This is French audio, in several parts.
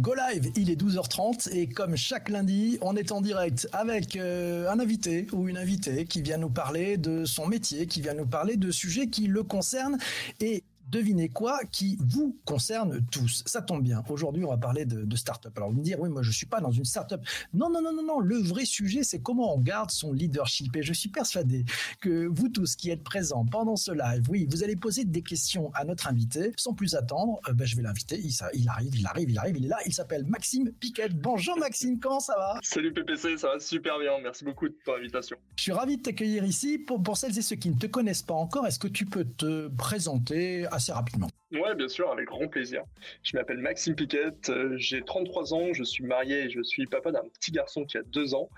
Go Live, il est 12h30 et comme chaque lundi, on est en direct avec euh, un invité ou une invitée qui vient nous parler de son métier, qui vient nous parler de sujets qui le concernent. Et devinez quoi, qui vous concerne tous. Ça tombe bien. Aujourd'hui, on va parler de, start-up. Alors, vous me dire, oui, moi, je suis pas dans une start-up. Non, non, non, non, non. Le vrai sujet, c'est comment on garde son leadership. Et je suis persuadé que vous tous qui êtes présents pendant ce live, oui, vous allez poser des questions à notre invité. Sans plus attendre, euh, ben, je vais l'inviter. Il, il, arrive, il arrive, il arrive, il est là. Il s'appelle Maxime Piquet. Bonjour Maxime, comment ça va? Salut PPC, ça va super bien. Merci beaucoup de ton invitation. Je suis ravi de t'accueillir ici. Pour, pour celles et ceux qui ne te connaissent pas encore, est-ce que tu peux te présenter rapidement. Ouais, bien sûr, avec grand plaisir. Je m'appelle Maxime Piquette, euh, j'ai 33 ans, je suis marié et je suis papa d'un petit garçon qui a 2 ans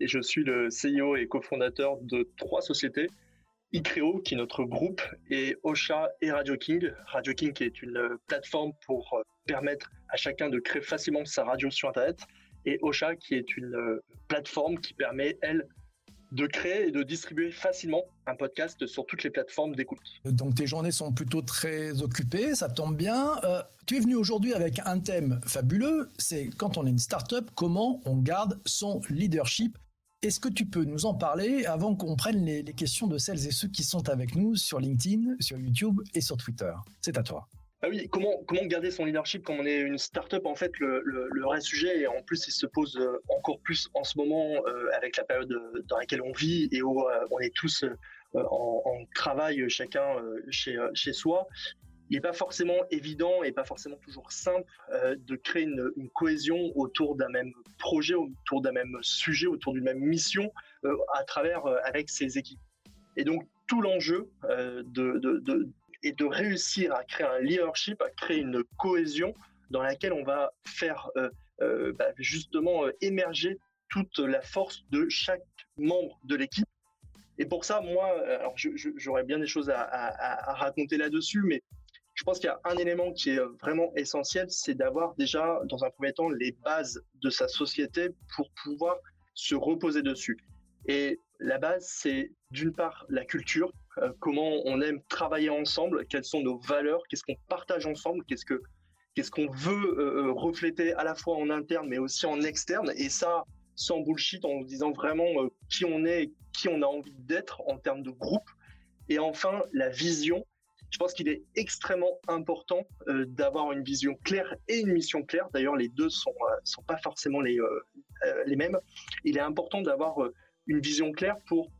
et je suis le CEO et cofondateur de trois sociétés. Icreo, qui est notre groupe, et Ocha et Radio King. Radio King, qui est une plateforme pour euh, permettre à chacun de créer facilement sa radio sur Internet, et Ocha, qui est une euh, plateforme qui permet, elle, de créer et de distribuer facilement un podcast sur toutes les plateformes d'écoute. Donc tes journées sont plutôt très occupées, ça tombe bien. Euh, tu es venu aujourd'hui avec un thème fabuleux, c'est quand on est une start-up, comment on garde son leadership. Est-ce que tu peux nous en parler avant qu'on prenne les questions de celles et ceux qui sont avec nous sur LinkedIn, sur YouTube et sur Twitter? C'est à toi. Ah oui, comment, garder son leadership quand on est une start-up En fait, le, vrai sujet, et en plus, il se pose euh, encore plus en ce moment euh, avec la période euh, dans laquelle on vit et où on est tous en, travail, chacun chez, chez soi. Il n'est pas forcément évident et pas forcément toujours simple de créer une, cohésion autour d'un même projet, autour d'un même sujet, autour d'une même mission à travers avec ses équipes. Et donc, tout l'enjeu de, et de réussir à créer un leadership, à créer une cohésion dans laquelle on va faire euh, euh, bah, justement euh, émerger toute la force de chaque membre de l'équipe. Et pour ça, moi, j'aurais bien des choses à, raconter là-dessus, mais je pense qu'il y a un élément qui est vraiment essentiel, c'est d'avoir déjà, dans un premier temps, les bases de sa société pour pouvoir se reposer dessus. Et la base, c'est d'une part la culture, comment on aime travailler ensemble, quelles sont nos valeurs, qu'est-ce qu'on partage ensemble, qu'est-ce que qu'est-ce qu'on veut euh, euh, refléter à la fois en interne mais aussi en externe et ça sans bullshit en disant vraiment qui on est, qui on a envie d'être en termes de groupe et enfin la vision. Je pense qu'il est extrêmement important d'avoir une vision claire et une mission claire. D'ailleurs, les deux sont sont pas forcément les les mêmes. Il est important d'avoir une vision claire pour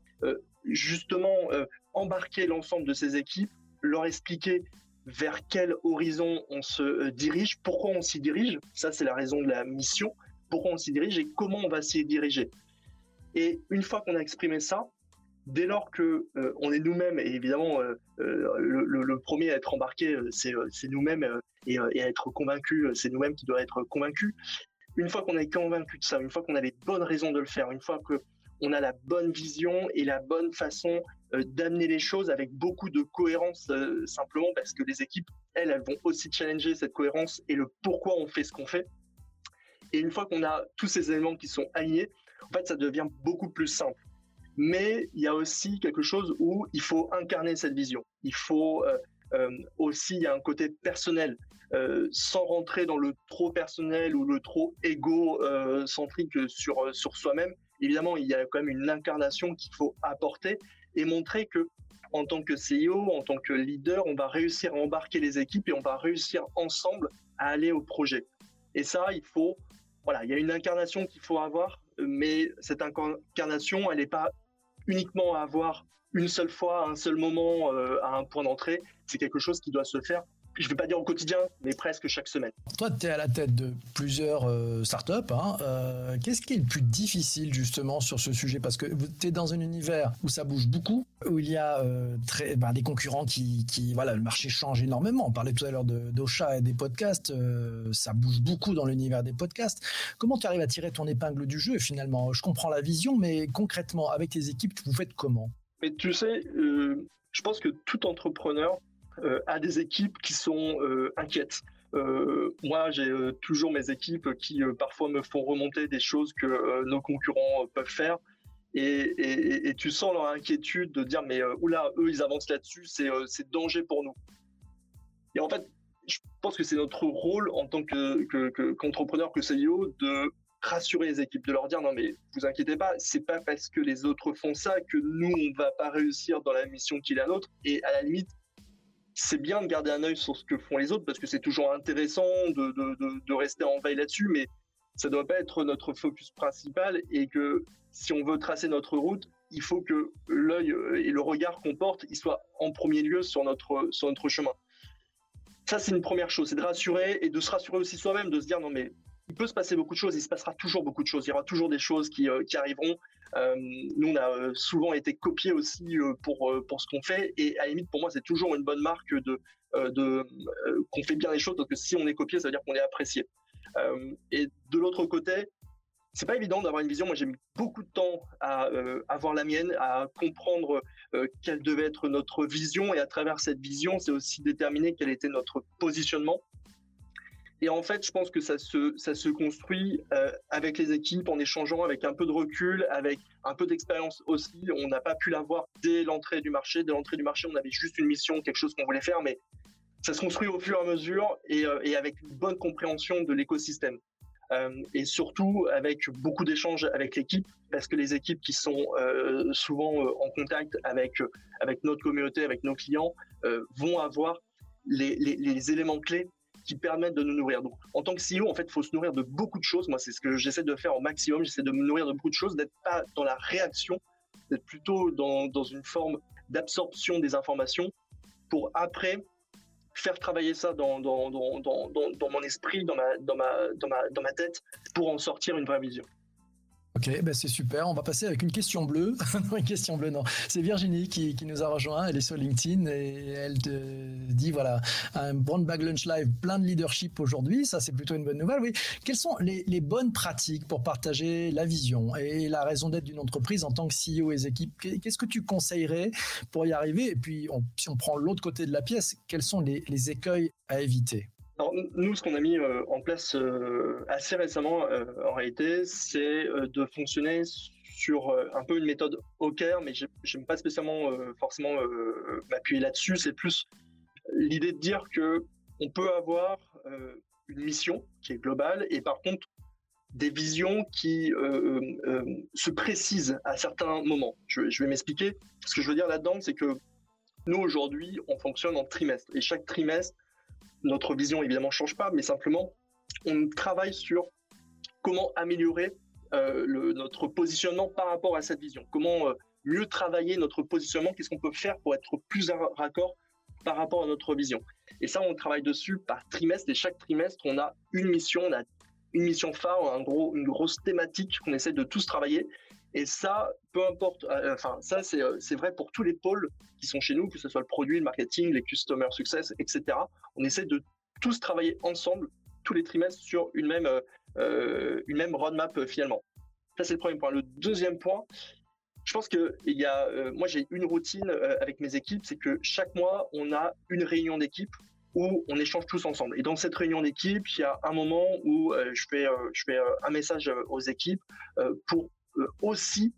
justement embarquer l'ensemble de ces équipes, leur expliquer vers quel horizon on se euh, dirige, pourquoi on s'y dirige, ça c'est la raison de la mission, pourquoi on s'y dirige et comment on va s'y diriger. Et une fois qu'on a exprimé ça, dès lors que euh, on est nous-mêmes, et évidemment euh, le, premier à être embarqué, c'est nous-mêmes, et, à être convaincu, c'est nous-mêmes qui doivent être convaincus. Une fois qu'on est convaincu de ça, une fois qu'on a les bonnes raisons de le faire, une fois que on a la bonne vision et la bonne façon d'amener les choses avec beaucoup de cohérence, euh, simplement parce que les équipes, elles, elles vont aussi challenger cette cohérence et le pourquoi on fait ce qu'on fait. Et une fois qu'on a tous ces éléments qui sont alignés, en fait, ça devient beaucoup plus simple. Mais il y a aussi quelque chose où il faut incarner cette vision. Il faut euh, aussi, il y a un côté personnel, sans rentrer dans le trop personnel ou le trop égo-centrique sur, sur soi-même évidemment, il y a quand même une incarnation qu'il faut apporter et montrer que en tant que CEO, en tant que leader, on va réussir à embarquer les équipes et on va réussir ensemble à aller au projet. Et ça, il faut, voilà, il y a une incarnation qu'il faut avoir, mais cette incarnation, elle n'est pas uniquement à avoir une seule fois, à un seul moment, euh, à un point d'entrée. C'est quelque chose qui doit se faire je vais pas dire au quotidien, mais presque chaque semaine. Toi, tu es à la tête de plusieurs euh, startups. Hein. Euh, qu'est-ce qui est le plus difficile justement sur ce sujet? Parce que tu es dans un univers où ça bouge beaucoup, où il y a euh, très, ben, des concurrents qui, qui, voilà, le marché change énormément. On parlait tout à l'heure d'Ocha et des podcasts. ça bouge beaucoup dans l'univers des podcasts. Comment tu arrives à tirer ton épingle du jeu finalement? Je comprends la vision, mais concrètement, avec tes équipes, vous faites comment? Mais tu sais, je pense que tout entrepreneur à des équipes qui sont euh, inquiètes. Euh, moi, j'ai toujours mes équipes qui parfois me font remonter des choses que nos concurrents peuvent faire. Et, tu sens leur inquiétude de dire mais oula, eux, ils avancent là-dessus, c'est danger pour nous. Et en fait, je pense que c'est notre rôle en tant qu'entrepreneur, que, que, CEO, de rassurer les équipes, de leur dire non mais vous inquiétez pas, c'est pas parce que les autres font ça que nous on va pas réussir dans la mission qui est la nôtre. Et à la limite, c'est bien de garder un œil sur ce que font les autres parce que c'est toujours intéressant de, de, de, rester en veille là-dessus, mais ça ne doit pas être notre focus principal et que si on veut tracer notre route, il faut que l'œil et le regard qu'on porte, il soit en premier lieu sur notre, sur notre chemin. Ça, c'est une première chose, c'est de rassurer et de se rassurer aussi soi-même, de se dire non mais il peut se passer beaucoup de choses, il se passera toujours beaucoup de choses, il y aura toujours des choses qui, euh, qui arriveront. Euh, nous, on a euh, souvent été copiés aussi pour, pour ce qu'on fait, et à la limite, pour moi, c'est toujours une bonne marque de, de qu'on fait bien les choses, parce que si on est copié, ça veut dire qu'on est apprécié. et de l'autre côté, c'est pas évident d'avoir une vision. Moi, j'ai mis beaucoup de temps à avoir la mienne, à comprendre quelle devait être notre vision, et à travers cette vision, c'est aussi déterminer quel était notre positionnement. Et en fait, je pense que ça se, ça se construit euh, avec les équipes, en échangeant avec un peu de recul, avec un peu d'expérience aussi. On n'a pas pu l'avoir dès l'entrée du marché. Dès l'entrée du marché, on avait juste une mission, quelque chose qu'on voulait faire, mais ça se construit au fur et à mesure et, euh, avec une bonne compréhension de l'écosystème. Euh, et surtout avec beaucoup d'échanges avec l'équipe, parce que les équipes qui sont souvent en contact avec, avec notre communauté, avec nos clients, vont avoir les éléments clés qui permettent de nous nourrir. Donc, en tant que CEO, en fait, il faut se nourrir de beaucoup de choses. Moi, c'est ce que j'essaie de faire au maximum. J'essaie de me nourrir de beaucoup de choses, d'être pas dans la réaction, d'être plutôt dans, une forme d'absorption des informations pour après faire travailler ça dans, mon esprit, dans ma tête, pour en sortir une vraie vision. Ok, ben c'est super. On va passer avec une question bleue. non, une question bleue, non. C'est Virginie qui, qui, nous a rejoint. Elle est sur LinkedIn et elle te dit voilà, un Brown Bag Lunch Live, plein de leadership aujourd'hui. Ça, c'est plutôt une bonne nouvelle. Oui. Quelles sont les, bonnes pratiques pour partager la vision et la raison d'être d'une entreprise en tant que CEO et équipes Qu'est-ce que tu conseillerais pour y arriver? Et puis, si on prend l'autre côté de la pièce, quels sont les écueils à éviter? Alors, nous, ce qu'on a mis euh, en place euh, assez récemment, euh, en réalité, c'est de fonctionner sur un peu une méthode OKR, mais je n'aime pas spécialement forcément m'appuyer là-dessus. C'est plus l'idée de dire que on peut avoir une mission qui est globale et par contre des visions qui se précisent à certains moments. Je, je vais m'expliquer. Ce que je veux dire là-dedans, c'est que nous aujourd'hui, on fonctionne en trimestre et chaque trimestre notre vision évidemment change pas, mais simplement on travaille sur comment améliorer euh, notre positionnement par rapport à cette vision. Comment euh, mieux travailler notre positionnement, qu'est-ce qu'on peut faire pour être plus raccord par rapport à notre vision. Et ça, on travaille dessus par trimestre, et chaque trimestre, on a une mission, on a une mission phare, un gros, une grosse thématique qu'on essaie de tous travailler. Et ça, peu importe, euh, enfin, ça, c'est vrai pour tous les pôles qui sont chez nous, que ce soit le produit, le marketing, les customer success, etc. On essaie de tous travailler ensemble tous les trimestres sur une même, euh, euh, une même roadmap finalement. Ça, c'est le premier point. Le deuxième point, je pense que il y a, moi, j'ai une routine avec mes équipes, c'est que chaque mois, on a une réunion d'équipe où on échange tous ensemble. Et dans cette réunion d'équipe, il y a un moment où je fais, je fais un message aux équipes pour aussi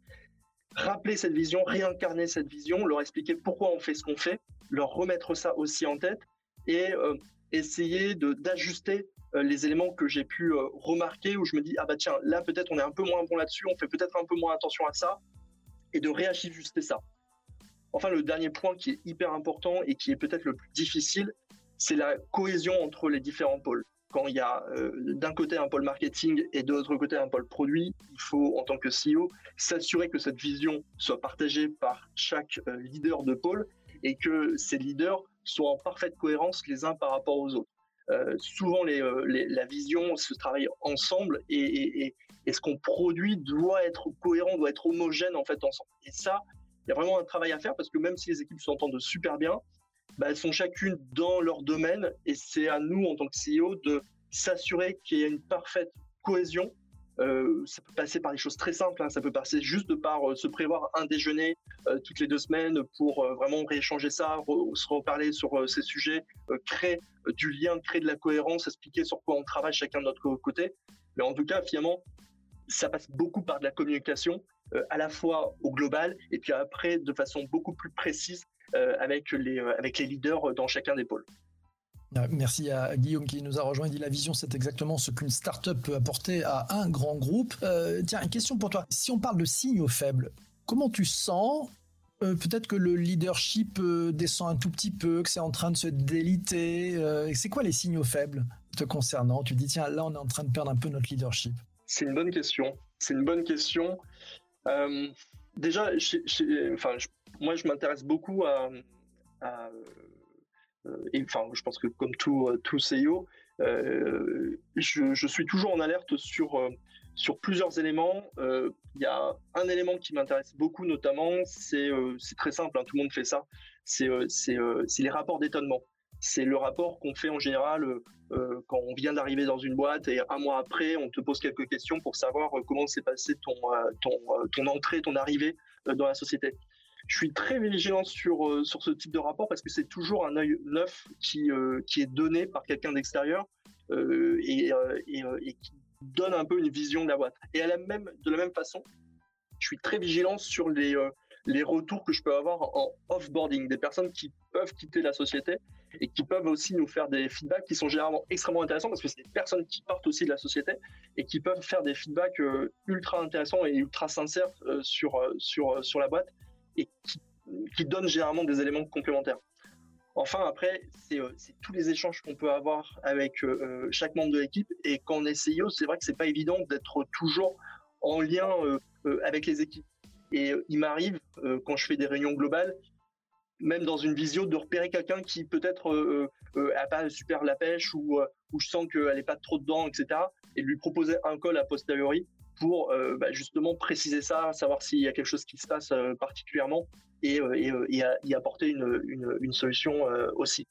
rappeler cette vision, réincarner cette vision, leur expliquer pourquoi on fait ce qu'on fait, leur remettre ça aussi en tête et euh, essayer d'ajuster euh, les éléments que j'ai pu euh, remarquer où je me dis ah bah tiens là peut-être on est un peu moins bon là-dessus, on fait peut-être un peu moins attention à ça et de réajuster ça. Enfin le dernier point qui est hyper important et qui est peut-être le plus difficile, c'est la cohésion entre les différents pôles quand il y a euh, d'un côté un pôle marketing et de l'autre côté un pôle produit, il faut, en tant que CEO, s'assurer que cette vision soit partagée par chaque euh, leader de pôle et que ces leaders soient en parfaite cohérence les uns par rapport aux autres. souvent, les, la vision se travaille ensemble et, et ce qu'on produit doit être cohérent, doit être homogène en fait ensemble. Et ça, il y a vraiment un travail à faire parce que même si les équipes s'entendent super bien, bah, elles sont chacune dans leur domaine et c'est à nous en tant que CEO de s'assurer qu'il y a une parfaite cohésion. Euh, ça peut passer par des choses très simples, hein. ça peut passer juste par euh, se prévoir un déjeuner euh, toutes les deux semaines pour vraiment rééchanger ça, se reparler sur ces sujets, créer du lien, créer de la cohérence, expliquer sur quoi on travaille chacun de notre côté. Mais en tout cas, finalement, ça passe beaucoup par de la communication, à la fois au global et puis après de façon beaucoup plus précise avec, les, euh, avec les leaders dans chacun des pôles. Ah, merci à Guillaume qui nous a rejoint. Il dit la vision, c'est exactement ce qu'une start-up peut apporter à un grand groupe. Euh, tiens, une question pour toi. Si on parle de signaux faibles, comment tu sens peut-être que le leadership descend un tout petit peu, que c'est en train de se déliter. c'est quoi les signaux faibles te concernant? Tu dis, tiens, là, on est en train de perdre un peu notre leadership. C'est une bonne question. C'est une bonne question. déjà, enfin, je moi, je m'intéresse beaucoup à, euh, enfin, je pense que comme tout, euh, tout CEO, euh, je, suis toujours en alerte sur, sur plusieurs éléments. Il y a un élément qui m'intéresse beaucoup, notamment, c'est très simple, hein, tout le monde fait ça, c'est les rapports d'étonnement. C'est le rapport qu'on fait en général quand on vient d'arriver dans une boîte et un mois après, on te pose quelques questions pour savoir comment s'est passé ton, ton, ton entrée, ton arrivée dans la société je suis très vigilant sur, euh, sur ce type de rapport parce que c'est toujours un œil neuf qui, euh, qui est donné par quelqu'un d'extérieur euh, et, et, qui donne un peu une vision de la boîte. Et à la même, de la même façon, je suis très vigilant sur les, les retours que je peux avoir en off-boarding, des personnes qui peuvent quitter la société et qui peuvent aussi nous faire des feedbacks qui sont généralement extrêmement intéressants parce que c'est des personnes qui partent aussi de la société et qui peuvent faire des feedbacks ultra intéressants et ultra sincères sur, sur, sur la boîte et qui, donne généralement des éléments complémentaires. Enfin, après, c'est euh, tous les échanges qu'on peut avoir avec euh, euh, chaque membre de l'équipe. Et quand on est CEO, c'est vrai que c'est pas évident d'être toujours en lien avec les équipes. Et il m'arrive, quand je fais des réunions globales, même dans une visio, de repérer quelqu'un qui peut-être a pas super la pêche ou, ou je sens qu'elle n'est pas trop dedans, etc. Et lui proposer un call a posteriori pour euh, bah, justement préciser ça, savoir s'il y a quelque chose qui se passe euh, particulièrement et, euh, y apporter une, solution aussi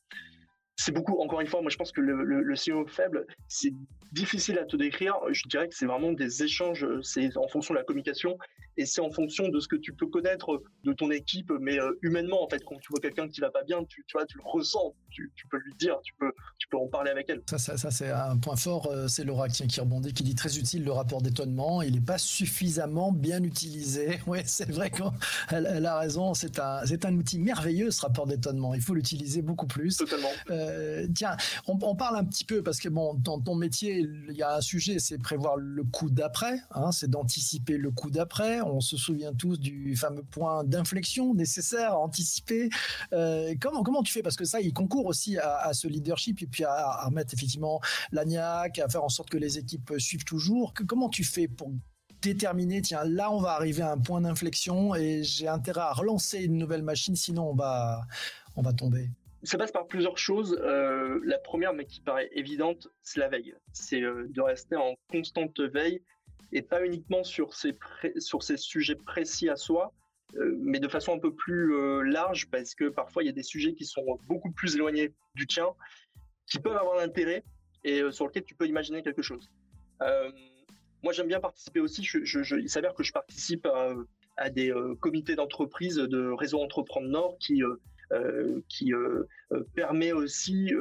c'est beaucoup, encore une fois, moi je pense que le, le, CEO faible, c'est difficile à te décrire. Je dirais que c'est vraiment des échanges, c'est en fonction de la communication et c'est en fonction de ce que tu peux connaître de ton équipe, mais euh, humainement en fait, quand tu vois quelqu'un qui va pas bien, tu, tu vois, tu le ressens, tu, tu, peux lui dire, tu peux, tu peux en parler avec elle. Ça, ça, ça c'est un point fort. Euh, c'est Laura qui, qui rebondit, qui dit très utile le rapport d'étonnement. Il n'est pas suffisamment bien utilisé. Oui, c'est vrai qu'elle elle a raison. C'est un, c'est un outil merveilleux ce rapport d'étonnement. Il faut l'utiliser beaucoup plus. Totalement. Euh, euh, tiens, on, parle un petit peu parce que bon, dans ton métier, il y a un sujet, c'est prévoir le coup d'après, hein, c'est d'anticiper le coup d'après. On se souvient tous du fameux point d'inflexion nécessaire à anticiper. Euh, comment comment tu fais? Parce que ça, il concourt aussi à, ce leadership et puis à, remettre effectivement l'agnac, à faire en sorte que les équipes suivent toujours. comment tu fais pour déterminer, tiens, là, on va arriver à un point d'inflexion et j'ai intérêt à relancer une nouvelle machine, sinon on va, on va tomber? Ça passe par plusieurs choses. Euh, la première, mais qui paraît évidente, c'est la veille. C'est euh, de rester en constante veille et pas uniquement sur ces, sur ces sujets précis à soi, euh, mais de façon un peu plus large parce que parfois il y a des sujets qui sont beaucoup plus éloignés du tien, qui peuvent avoir l'intérêt et sur lesquels tu peux imaginer quelque chose. moi, j'aime bien participer aussi. Il s'avère que je participe à, des comités d'entreprise de Réseau Entreprendre Nord qui euh, qui euh, euh, permet aussi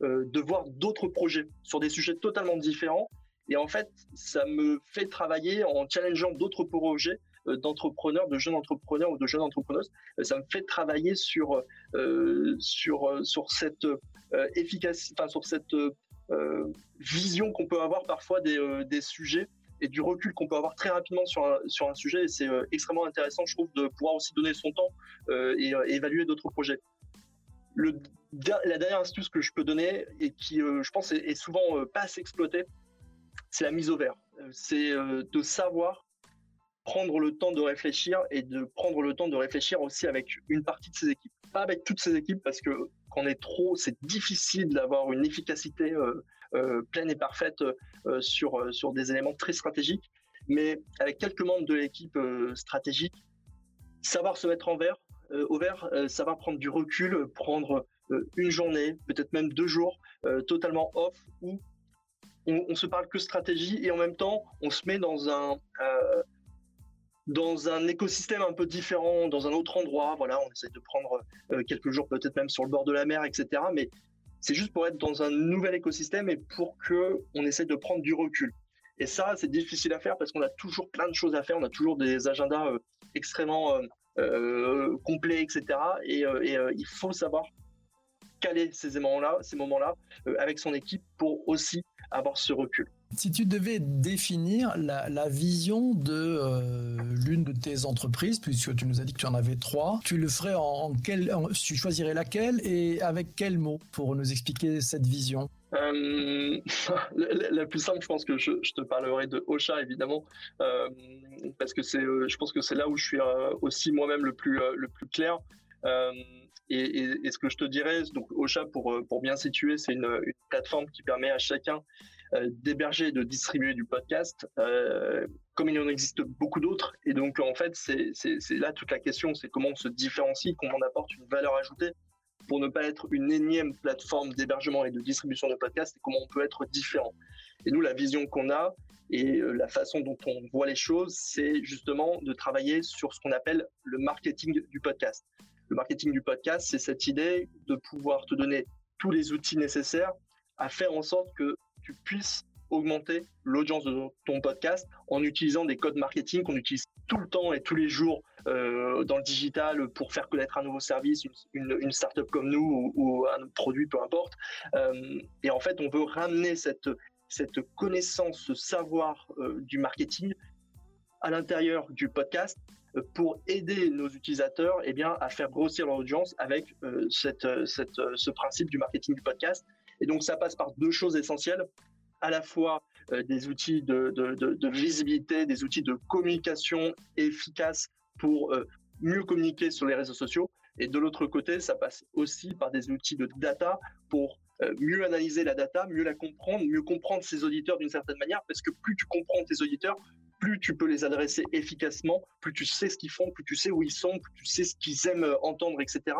de voir d'autres projets sur des sujets totalement différents. Et en fait, ça me fait travailler en challengeant d'autres projets d'entrepreneurs, de jeunes entrepreneurs ou de jeunes entrepreneuses. Ça me fait travailler sur sur sur cette efficacité, enfin sur cette vision qu'on peut avoir parfois des, des sujets et du recul qu'on peut avoir très rapidement sur un, sur un sujet. Et c'est euh, extrêmement intéressant, je trouve, de pouvoir aussi donner son temps euh, et, euh, évaluer d'autres projets. La dernière astuce que je peux donner et qui, je pense, est, souvent pas assez exploitée, c'est la mise au vert. C'est de savoir prendre le temps de réfléchir et de prendre le temps de réfléchir aussi avec une partie de ses équipes. Pas avec toutes ses équipes parce que quand on est trop, c'est difficile d'avoir une efficacité pleine et parfaite sur, sur des éléments très stratégiques. Mais avec quelques membres de l'équipe stratégique, savoir se mettre en vert, au vert, savoir prendre du recul, prendre une journée, peut-être même deux jours, totalement off, où on, on, se parle que stratégie et en même temps, on se met dans un dans un écosystème un peu différent, dans un autre endroit. Voilà, on essaie de prendre euh, quelques jours, peut-être même sur le bord de la mer, etc. Mais c'est juste pour être dans un nouvel écosystème et pour que on essaie de prendre du recul. Et ça, c'est difficile à faire parce qu'on a toujours plein de choses à faire. On a toujours des agendas euh, extrêmement euh, complets, etc. Et, et il faut savoir caler ces moments-là, ces moments-là, avec son équipe pour aussi avoir ce recul. Si tu devais définir la, vision de euh, l'une de tes entreprises, puisque tu nous as dit que tu en avais trois, tu le ferais en, quel, tu choisirais laquelle et avec quel mot pour nous expliquer cette vision? Euh, la, plus simple, je pense que je, te parlerai de Ocha évidemment, euh, parce que c'est, je pense que c'est là où je suis aussi moi-même le plus le plus clair. Et, ce que je te dirais, donc Ocha pour pour bien situer, c'est une, plateforme qui permet à chacun euh, d'héberger et de distribuer du podcast, euh, comme il en existe beaucoup d'autres. Et donc, en fait, c'est là toute la question, c'est comment on se différencie, comment on apporte une valeur ajoutée pour ne pas être une énième plateforme d'hébergement et de distribution de podcasts, et comment on peut être différent. Et nous, la vision qu'on a et euh, la façon dont on voit les choses, c'est justement de travailler sur ce qu'on appelle le marketing du podcast. Le marketing du podcast, c'est cette idée de pouvoir te donner tous les outils nécessaires à faire en sorte que tu puisses augmenter l'audience de ton podcast en utilisant des codes marketing qu'on utilise tout le temps et tous les jours euh, dans le digital pour faire connaître un nouveau service, une, startup comme nous ou, un produit, peu importe. Euh, et en fait, on veut ramener cette, cette connaissance, ce savoir euh, du marketing à l'intérieur du podcast pour aider nos utilisateurs eh bien, à faire grossir leur audience avec cette, cette, ce principe du marketing du podcast. Et donc, ça passe par deux choses essentielles. À la fois euh, des outils de, visibilité, des outils de communication efficaces pour euh, mieux communiquer sur les réseaux sociaux. Et de l'autre côté, ça passe aussi par des outils de data pour euh, mieux analyser la data, mieux la comprendre, mieux comprendre ses auditeurs d'une certaine manière, parce que plus tu comprends tes auditeurs, plus tu peux les adresser efficacement, plus tu sais ce qu'ils font, plus tu sais où ils sont, plus tu sais ce qu'ils aiment entendre, etc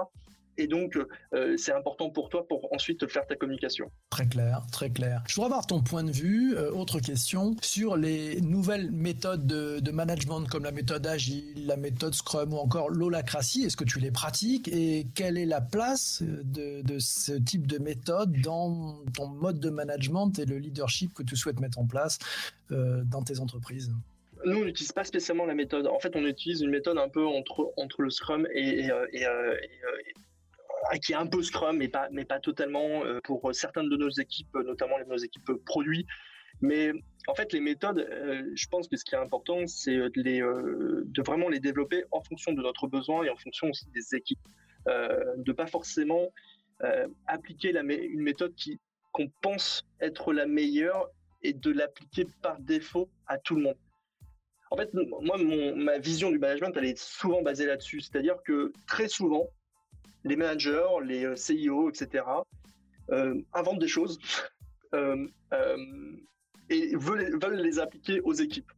et donc euh, c'est important pour toi pour ensuite faire ta communication. Très clair, très clair. Je voudrais avoir ton point de vue, euh, autre question, sur les nouvelles méthodes de, management comme la méthode Agile, la méthode Scrum ou encore l'holacratie. Est-ce que tu les pratiques et quelle est la place de, ce type de méthode dans ton mode de management et le leadership que tu souhaites mettre en place euh, dans tes entreprises? Nous, on n'utilise pas spécialement la méthode. En fait, on utilise une méthode un peu entre, entre le Scrum et, et, qui est un peu Scrum, mais pas, mais pas totalement euh, pour certaines de nos équipes, notamment nos équipes produits. Mais en fait, les méthodes, euh, je pense que ce qui est important, c'est de, les, euh, de vraiment les développer en fonction de notre besoin et en fonction aussi des équipes. de pas forcément appliquer la, une méthode qui qu'on pense être la meilleure et de l'appliquer par défaut à tout le monde. En fait, moi, ma vision du management, elle est souvent basée là-dessus. C'est-à-dire que très souvent, les managers, les euh, CIO, etc., euh, inventent des choses euh, et veulent, les appliquer aux équipes.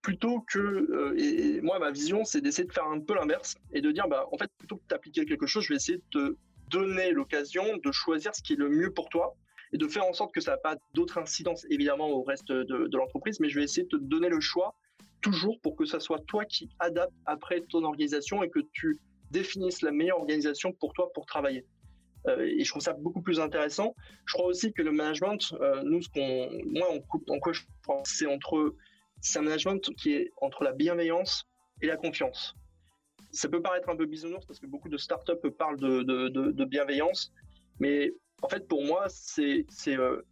Plutôt que, et, moi, ma vision, c'est d'essayer de faire un peu l'inverse et de dire, bah, en fait, plutôt que d'appliquer quelque chose, je vais essayer de te donner l'occasion de choisir ce qui est le mieux pour toi et de faire en sorte que ça n'a pas d'autres incidences évidemment au reste de, de l'entreprise, mais je vais essayer de te donner le choix toujours pour que ça soit toi qui adapte après ton organisation et que tu définissent la meilleure organisation pour toi pour travailler. Euh, et je trouve ça beaucoup plus intéressant. Je crois aussi que le management, euh, nous, ce qu'on, moi, en, en quoi je crois, c'est entre, c'est un management qui est entre la bienveillance et la confiance. Ça peut paraître un peu bisounours parce que beaucoup de startups parlent de, bienveillance, mais en fait, pour moi, c'est, c'est euh,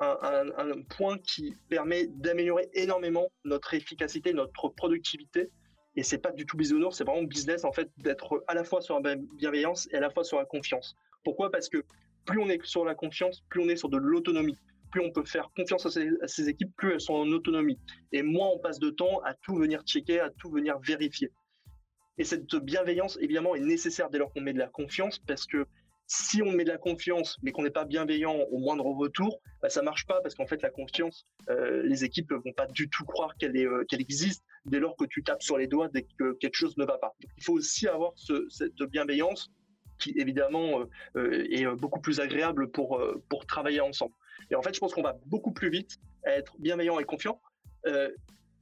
un, point qui permet d'améliorer énormément notre efficacité, notre productivité et c'est pas du tout bisounours, c'est vraiment business en fait d'être à la fois sur la bienveillance et à la fois sur la confiance. Pourquoi? Parce que plus on est sur la confiance, plus on est sur de l'autonomie. Plus on peut faire confiance à ces, équipes, plus elles sont en autonomie. Et moins on passe de temps à tout venir checker, à tout venir vérifier. Et cette bienveillance, évidemment, est nécessaire dès lors qu'on met de la confiance parce que si on met de la confiance, mais qu'on n'est pas bienveillant au moindre retour, bah, ça marche pas parce qu'en fait la confiance, euh, les équipes vont pas du tout croire euh, qu'elle existe dès lors que tu tapes sur les doigts dès que quelque chose ne va pas. il faut aussi avoir cette bienveillance qui évidemment euh, est beaucoup plus agréable pour pour travailler ensemble. Et en fait, je pense qu'on va beaucoup plus vite à être bienveillant et confiant.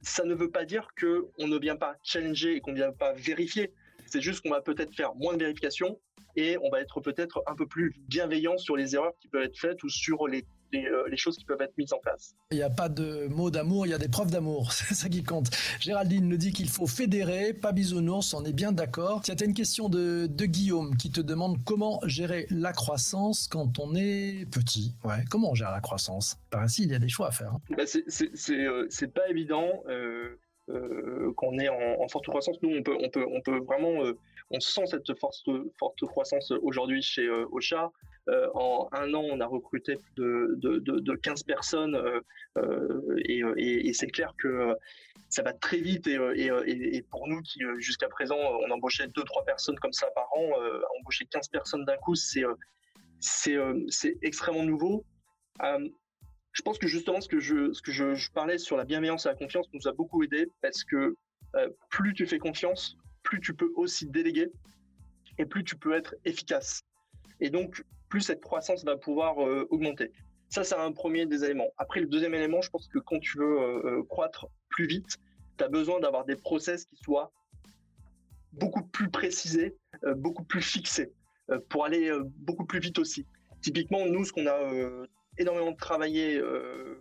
ça ne veut pas dire que on ne vient pas challenger et qu'on ne vient pas vérifier. C'est juste qu'on va peut-être faire moins de vérifications et on va être peut-être un peu plus bienveillant sur les erreurs qui peuvent être faites ou sur les, euh, les, choses qui peuvent être mises en place. Il n'y a pas de mots d'amour, il y a des preuves d'amour, c'est ça qui compte. Géraldine nous dit qu'il faut fédérer, pas bisounours, on est bien d'accord. Tu as une question de, de, Guillaume qui te demande comment gérer la croissance quand on est petit. Ouais, comment on gère la croissance? Par ainsi, il y a des choix à faire. Hein. Bah euh, c'est pas évident. Euh, euh, qu'on est en, forte croissance. Nous, on peut, vraiment, euh, on sent cette forte, forte croissance aujourd'hui chez euh, Ocha. en un an, on a recruté de, 15 personnes et, c'est clair que ça va très vite et, et pour nous qui jusqu'à présent on embauchait 2-3 personnes comme ça par an, embaucher 15 personnes d'un coup, c'est c'est extrêmement nouveau je pense que justement ce que je, parlais sur la bienveillance et la confiance nous a beaucoup aidé parce que euh, plus tu fais confiance, plus tu peux aussi déléguer et plus tu peux être efficace. Et donc, plus cette croissance va pouvoir euh, augmenter. Ça, c'est un premier des éléments. Après, le deuxième élément, je pense que quand tu veux euh, croître plus vite, tu as besoin d'avoir des process qui soient beaucoup plus précisés, beaucoup plus fixés, pour aller beaucoup plus vite aussi. Typiquement, nous, ce qu'on a énormément travaillé euh,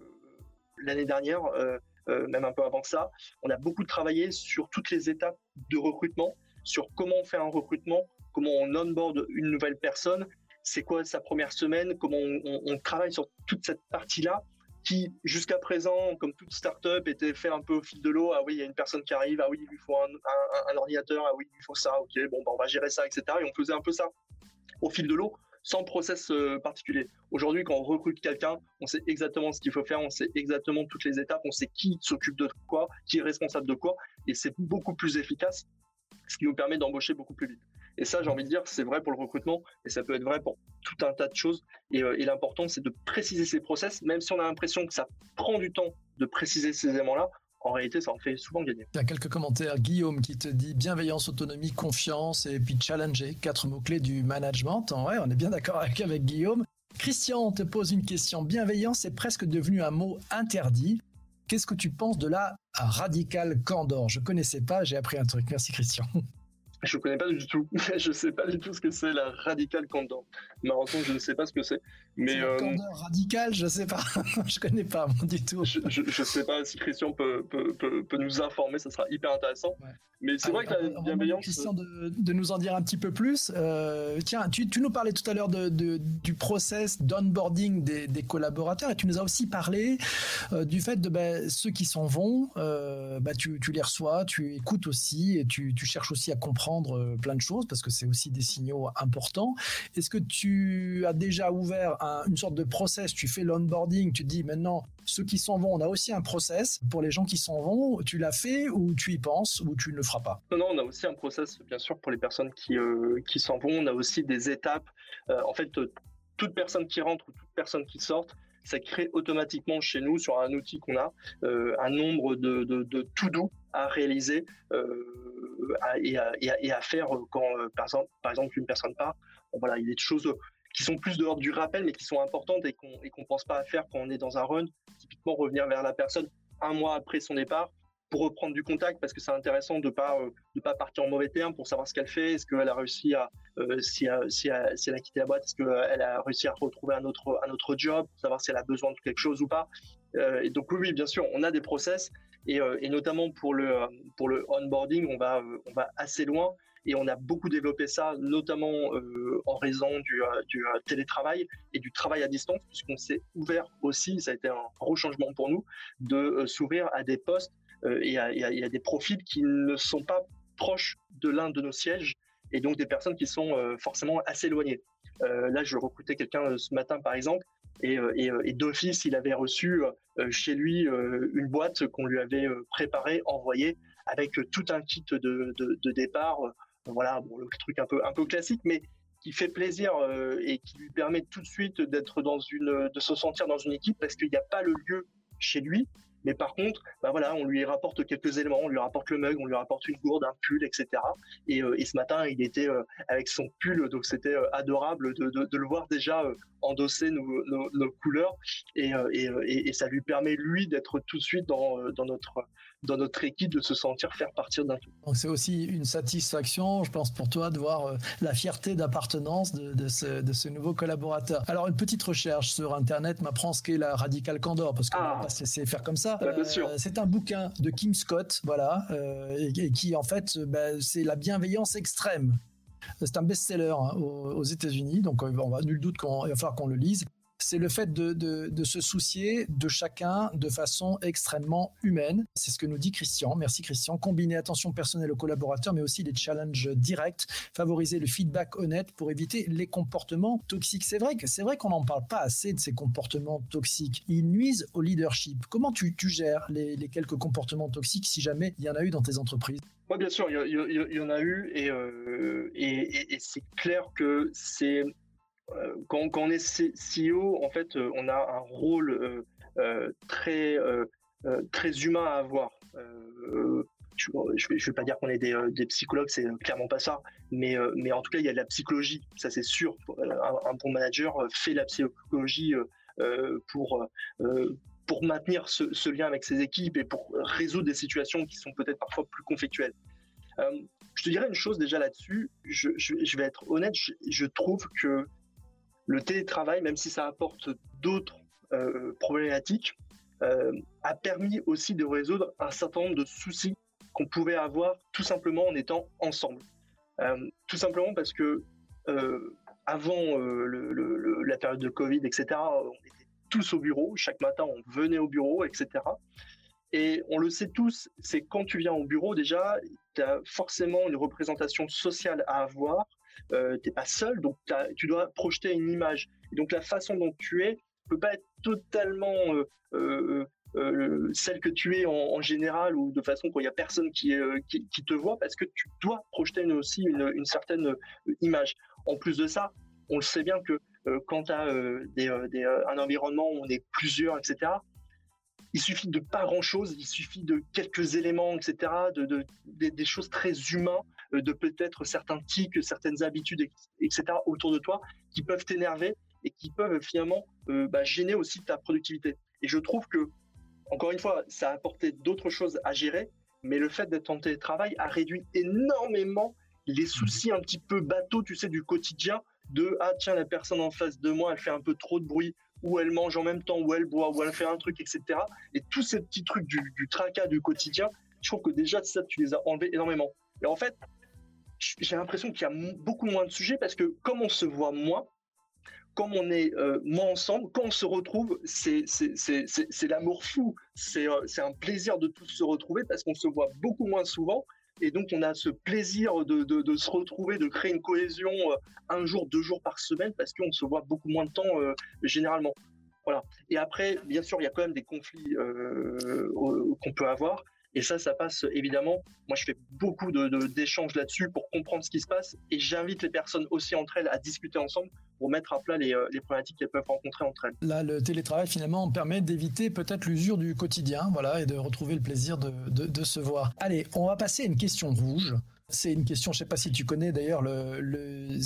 l'année dernière, euh, euh, même un peu avant ça. On a beaucoup travaillé sur toutes les étapes de recrutement, sur comment on fait un recrutement, comment on onboard une nouvelle personne, c'est quoi sa première semaine, comment on, travaille sur toute cette partie-là qui, jusqu'à présent, comme toute startup, était fait un peu au fil de l'eau. Ah oui, il y a une personne qui arrive, ah oui, il lui faut un, ordinateur, ah oui, il lui faut ça, ok, bon, bah, on va gérer ça, etc. Et on faisait un peu ça au fil de l'eau sans process euh, particulier. Aujourd'hui, quand on recrute quelqu'un, on sait exactement ce qu'il faut faire, on sait exactement toutes les étapes, on sait qui s'occupe de quoi, qui est responsable de quoi, et c'est beaucoup plus efficace, ce qui nous permet d'embaucher beaucoup plus vite. Et ça, j'ai envie de dire, c'est vrai pour le recrutement, et ça peut être vrai pour tout un tas de choses. Et, euh, et l'important, c'est de préciser ces process, même si on a l'impression que ça prend du temps de préciser ces éléments-là, en réalité, ça en fait souvent gagner. Il y a quelques commentaires. Guillaume qui te dit bienveillance, autonomie, confiance et puis challenger, quatre mots-clés du management. Ouais, on est bien d'accord avec, Guillaume. Christian te pose une question. Bienveillance est presque devenu un mot interdit. Qu'est-ce que tu penses de la radicale candor Je connaissais pas, j'ai appris un truc. Merci Christian. Je ne connais pas du tout. je ne sais pas du tout ce que c'est la radicale candor. Malheureusement, je ne sais pas ce que c'est. Mais euh... candor radicale, je ne sais pas. je connais pas du tout. Je ne sais pas si Christian peut, peut, peut, nous informer, ça sera hyper intéressant. Mais c'est vrai que la bienveillance. Christian de, de, nous en dire un petit peu plus. Euh, tiens, tu, tu, nous parlais tout à l'heure de, de, du process d'onboarding des, des, collaborateurs et tu nous as aussi parlé euh, du fait de bah, ceux qui s'en vont, bah, tu, tu, les reçois, tu écoutes aussi et tu, tu cherches aussi à comprendre euh, plein de choses parce que c'est aussi des signaux importants. Est-ce que tu as déjà ouvert un, une sorte de process? Tu fais l'onboarding, tu dis maintenant ceux qui s'en vont, on a aussi un process pour les gens qui s'en vont. Tu l'as fait ou tu y penses ou tu ne le feras pas? Non, non, on a aussi un process, bien sûr, pour les personnes qui, euh, qui s'en vont. On a aussi des étapes. Euh, en fait, toute personne qui rentre ou toute personne qui sort, ça crée automatiquement chez nous, sur un outil qu'on a, un nombre de, de, de to-do à réaliser et, à, faire quand, par exemple, par exemple, une personne part. voilà, il y a des choses qui sont plus de l'ordre du rappel, mais qui sont importantes et qu'on ne pense pas à faire quand on est dans un run. Typiquement, revenir vers la personne un mois après son départ pour reprendre du contact parce que c'est intéressant de pas euh, de pas partir en mauvais terme pour savoir ce qu'elle fait est-ce qu'elle a réussi à euh, si, si, elle a quitté la boîte est-ce qu'elle a réussi à retrouver un autre un autre job savoir si elle a besoin de quelque chose ou pas euh, et donc oui, bien sûr on a des process et, et notamment pour le pour le onboarding on va on va assez loin et on a beaucoup développé ça, notamment euh, en raison du, euh, du, euh, télétravail et du travail à distance, puisqu'on s'est ouvert aussi, ça a été un gros changement pour nous, de s'ouvrir à des postes et à, et, à, des profils qui ne sont pas proches de l'un de nos sièges et donc des personnes qui sont forcément assez éloignées. là, je recrutais quelqu'un ce matin, par exemple, et, et, et d'office, il avait reçu chez lui une boîte qu'on lui avait préparée, envoyée, avec tout un kit de départ voilà, bon, le truc un peu, un peu classique, mais qui fait plaisir et qui lui permet tout de suite d'être dans une, de se sentir dans une équipe parce qu'il n'y a pas le lieu chez lui. Mais par contre, bah voilà, on lui rapporte quelques éléments, on lui rapporte le mug, on lui rapporte une gourde, un pull, etc. Et, et ce matin, il était avec son pull, donc c'était adorable de, le voir déjà endosser nos, couleurs. Et, ça lui permet, lui, d'être tout de suite dans, dans notre dans notre équipe de se sentir faire partir d'un tout. Donc c'est aussi une satisfaction, je pense, pour toi de voir euh, la fierté d'appartenance de, de, ce, de, ce, nouveau collaborateur. Alors une petite recherche sur Internet m'apprend ce qu'est la radicale candor, parce qu'on ah. va pas se laisser faire comme ça. Bah, euh, c'est un bouquin de Kim Scott, voilà, euh, et, qui en fait, bah, c'est la bienveillance extrême. C'est un best-seller hein, aux, aux États-Unis, donc euh, on va nul doute qu'il va falloir qu'on le lise c'est le fait de, se soucier de chacun de façon extrêmement humaine. C'est ce que nous dit Christian. Merci Christian. Combiner attention personnelle aux collaborateurs, mais aussi les challenges directs, favoriser le feedback honnête pour éviter les comportements toxiques. C'est vrai que c'est vrai qu'on n'en parle pas assez de ces comportements toxiques. Ils nuisent au leadership. Comment tu, gères les, quelques comportements toxiques si jamais il y en a eu dans tes entreprises? Oui, bien sûr, il y, en a eu euh, et c'est clair que c'est euh, quand, on est CEO, en fait, euh, on a un rôle euh, très très humain à avoir. je ne vais, pas dire qu'on est des, psychologues, c'est clairement pas ça, mais, mais en tout cas, il y a de la psychologie, ça c'est sûr. Un, bon manager fait la psychologie pour, pour maintenir ce, lien avec ses équipes et pour résoudre des situations qui sont peut-être parfois plus conflictuelles. je te dirais une chose déjà là-dessus, je, je, vais être honnête, je trouve que le télétravail, même si ça apporte d'autres euh, problématiques, euh, a permis aussi de résoudre un certain nombre de soucis qu'on pouvait avoir tout simplement en étant ensemble. Euh, tout simplement parce que avant la période de Covid, etc., on était tous au bureau, chaque matin on venait au bureau, etc. Et on le sait tous, c'est quand tu viens au bureau déjà, tu as forcément une représentation sociale à avoir, euh, t'es pas seul, donc tu dois projeter une image. Donc la façon dont tu es peut pas être totalement euh, euh, celle que tu es en, général ou de façon qu'il y a personne qui, qui, te voit parce que tu dois projeter aussi une, certaine image. En plus de ça, on le sait bien que quand tu as un environnement où on est plusieurs, etc., il suffit de pas grand chose, il suffit de quelques éléments, etc., de, des choses très humaines euh, de peut-être certains tics, certaines habitudes, etc. autour de toi qui peuvent t'énerver et qui peuvent finalement euh, bah, gêner aussi ta productivité. Et je trouve que, encore une fois, ça a apporté d'autres choses à gérer, mais le fait d'être en télétravail a réduit énormément les soucis un petit peu bateaux, tu sais, du quotidien, de ah tiens la personne en face de moi elle fait un peu trop de bruit ou elle mange en même temps ou elle boit ou elle fait un truc etc et tous ces petits trucs du, du tracas du quotidien je trouve que déjà ça tu les as enlevés énormément et en fait j'ai l'impression qu'il y a beaucoup moins de sujets parce que comme on se voit moins, comme on est euh, moins ensemble, quand on se retrouve, c'est l'amour fou. Euh, c'est un plaisir de tous se retrouver parce qu'on se voit beaucoup moins souvent. Et donc, on a ce plaisir de, se retrouver, de créer une cohésion euh, un jour, deux jours par semaine parce qu'on se voit beaucoup moins de temps généralement. Voilà. Et après, bien sûr, il y a quand même des conflits qu'on peut avoir. Et ça, ça passe évidemment. Moi, je fais beaucoup d'échanges de, là-dessus pour comprendre ce qui se passe. Et j'invite les personnes aussi entre elles à discuter ensemble pour mettre à plat les, euh, les problématiques qu'elles peuvent rencontrer entre elles. Là, le télétravail, finalement, permet d'éviter peut-être l'usure du quotidien voilà, et de retrouver le plaisir de, se voir. Allez, on va passer à une question rouge. C'est une question, je ne sais pas si tu connais d'ailleurs le, le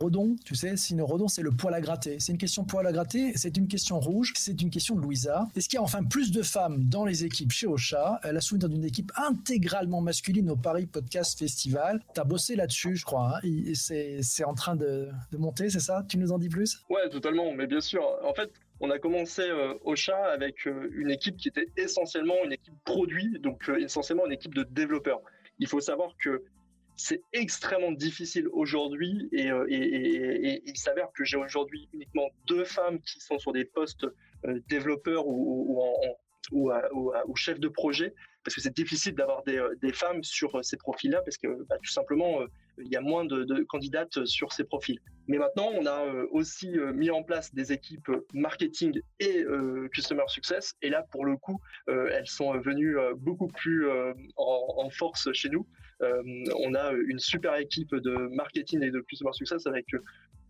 Rodon, tu sais, sinon Rodon, c'est le poil à gratter. C'est une question poil à gratter, c'est une question rouge, c'est une question de Louisa. Est-ce qu'il y a enfin plus de femmes dans les équipes chez Ocha? Elle a souvenir d'une équipe intégralement masculine au Paris Podcast Festival. Tu as bossé là-dessus, je crois. Hein. C'est en train de, monter, c'est ça? Tu nous en dis plus? Ouais, totalement, mais bien sûr. En fait, on a commencé euh, Ocha avec euh, une équipe qui était essentiellement une équipe produit, donc euh, essentiellement une équipe de développeurs. Il faut savoir que c'est extrêmement difficile aujourd'hui euh, et, il s'avère que j'ai aujourd'hui uniquement deux femmes qui sont sur des postes euh, développeurs ou, ou, ou, chef de projet, parce que c'est difficile d'avoir des, des, femmes sur ces profils-là, parce que bah, tout simplement, il y a moins de, candidates sur ces profils. Mais maintenant, on a aussi mis en place des équipes marketing et customer success, et là, pour le coup, elles sont venues beaucoup plus en, en, force chez nous. On a une super équipe de marketing et de customer success avec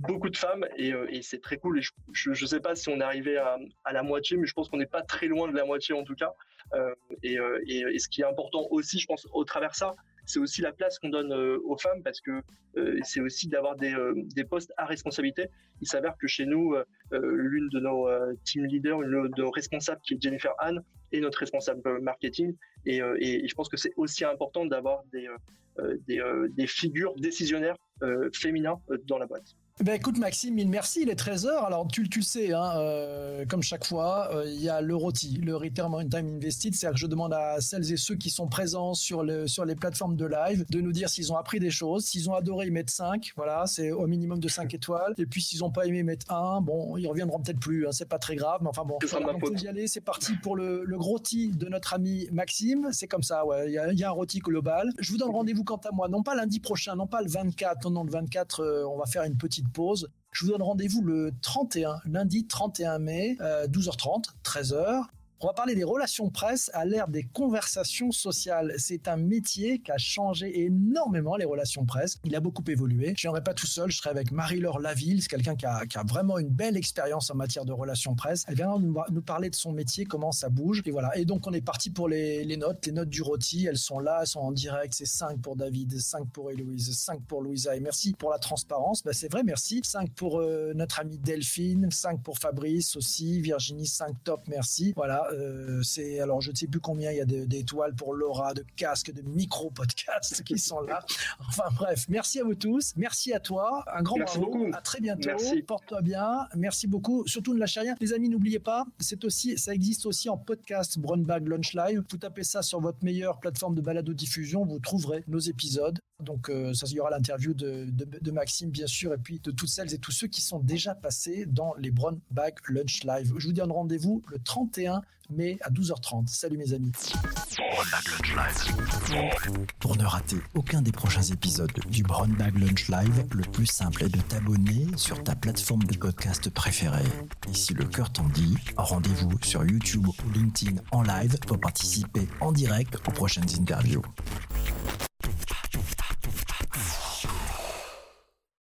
beaucoup de femmes et, euh, c'est très cool. Je ne sais pas si on est arrivé à, la moitié, mais je pense qu'on n'est pas très loin de la moitié en tout cas. Euh, et, euh, et, et, ce qui est important aussi, je pense, au travers ça, c'est aussi la place qu'on donne aux femmes parce que c'est aussi d'avoir des, des, postes à responsabilité. Il s'avère que chez nous, l'une de nos team leaders, une de nos responsables qui est Jennifer Anne, est notre responsable marketing. Et, je pense que c'est aussi important d'avoir des, des, des, figures décisionnaires féminins dans la boîte. Ben écoute Maxime, mille merci, il est 13h. Alors tu, tu le sais, hein, euh, comme chaque fois, euh, il y a le ROTI, le Return on Time Invested. C'est-à-dire que je demande à celles et ceux qui sont présents sur, le, sur les plateformes de live de nous dire s'ils ont appris des choses. S'ils ont adoré, ils mettent 5. Voilà, c'est au minimum de 5 étoiles. Et puis s'ils n'ont pas aimé, ils mettent 1. Bon, ils reviendront peut-être plus, hein, c'est pas très grave. Mais enfin bon, voilà, donc, y aller. C'est parti pour le, le gros de notre ami Maxime. C'est comme ça, ouais. Il y a, y a, un ROTI global. Je vous donne rendez-vous quant à moi, non pas lundi prochain, non pas le 24. Non, non, le 24, euh, on va faire une petite Je vous donne rendez-vous le 31, lundi 31 mai, 12h30, 13h. On va parler des relations presse à l'ère des conversations sociales. C'est un métier qui a changé énormément les relations presse. Il a beaucoup évolué. Je viendrai pas tout seul, je serai avec Marie-Laure Laville, c'est quelqu'un qui a, qui a, vraiment une belle expérience en matière de relations presse. Elle nous, nous, parler de son métier, comment ça bouge. Et voilà. Et donc on est parti pour les, les, notes, les notes du rôti. Elles sont là, elles sont en direct. C'est 5 pour David, 5 pour Héloïse, 5 pour Louisa. Et merci pour la transparence. Ben, c'est vrai, merci. 5 pour euh, notre amie Delphine, 5 pour Fabrice aussi, Virginie, 5 top, merci. Voilà. Euh, c'est alors je ne sais plus combien il y a d'étoiles pour Laura, de casques, de micro podcasts qui sont là. Enfin bref, merci à vous tous, merci à toi, un grand merci bravo, beaucoup. à très bientôt, porte-toi bien, merci beaucoup. Surtout ne lâchez rien, les amis, n'oubliez pas, c'est aussi, ça existe aussi en podcast Brownbag Lunch Live. Vous tapez ça sur votre meilleure plateforme de balado diffusion, vous trouverez nos épisodes. Donc euh, ça, il y aura l'interview de, de, de, Maxime bien sûr, et puis de toutes celles et tous ceux qui sont déjà passés dans les Brown Bag Lunch Live. Je vous donne rendez-vous le 31 mai à 12h30. Salut mes amis. Pour ne rater aucun des prochains épisodes du Brown Bag Lunch Live, le plus simple est de t'abonner sur ta plateforme de podcast préférée. Et si le cœur t'en dit, rendez-vous sur YouTube ou LinkedIn en live pour participer en direct aux prochaines interviews.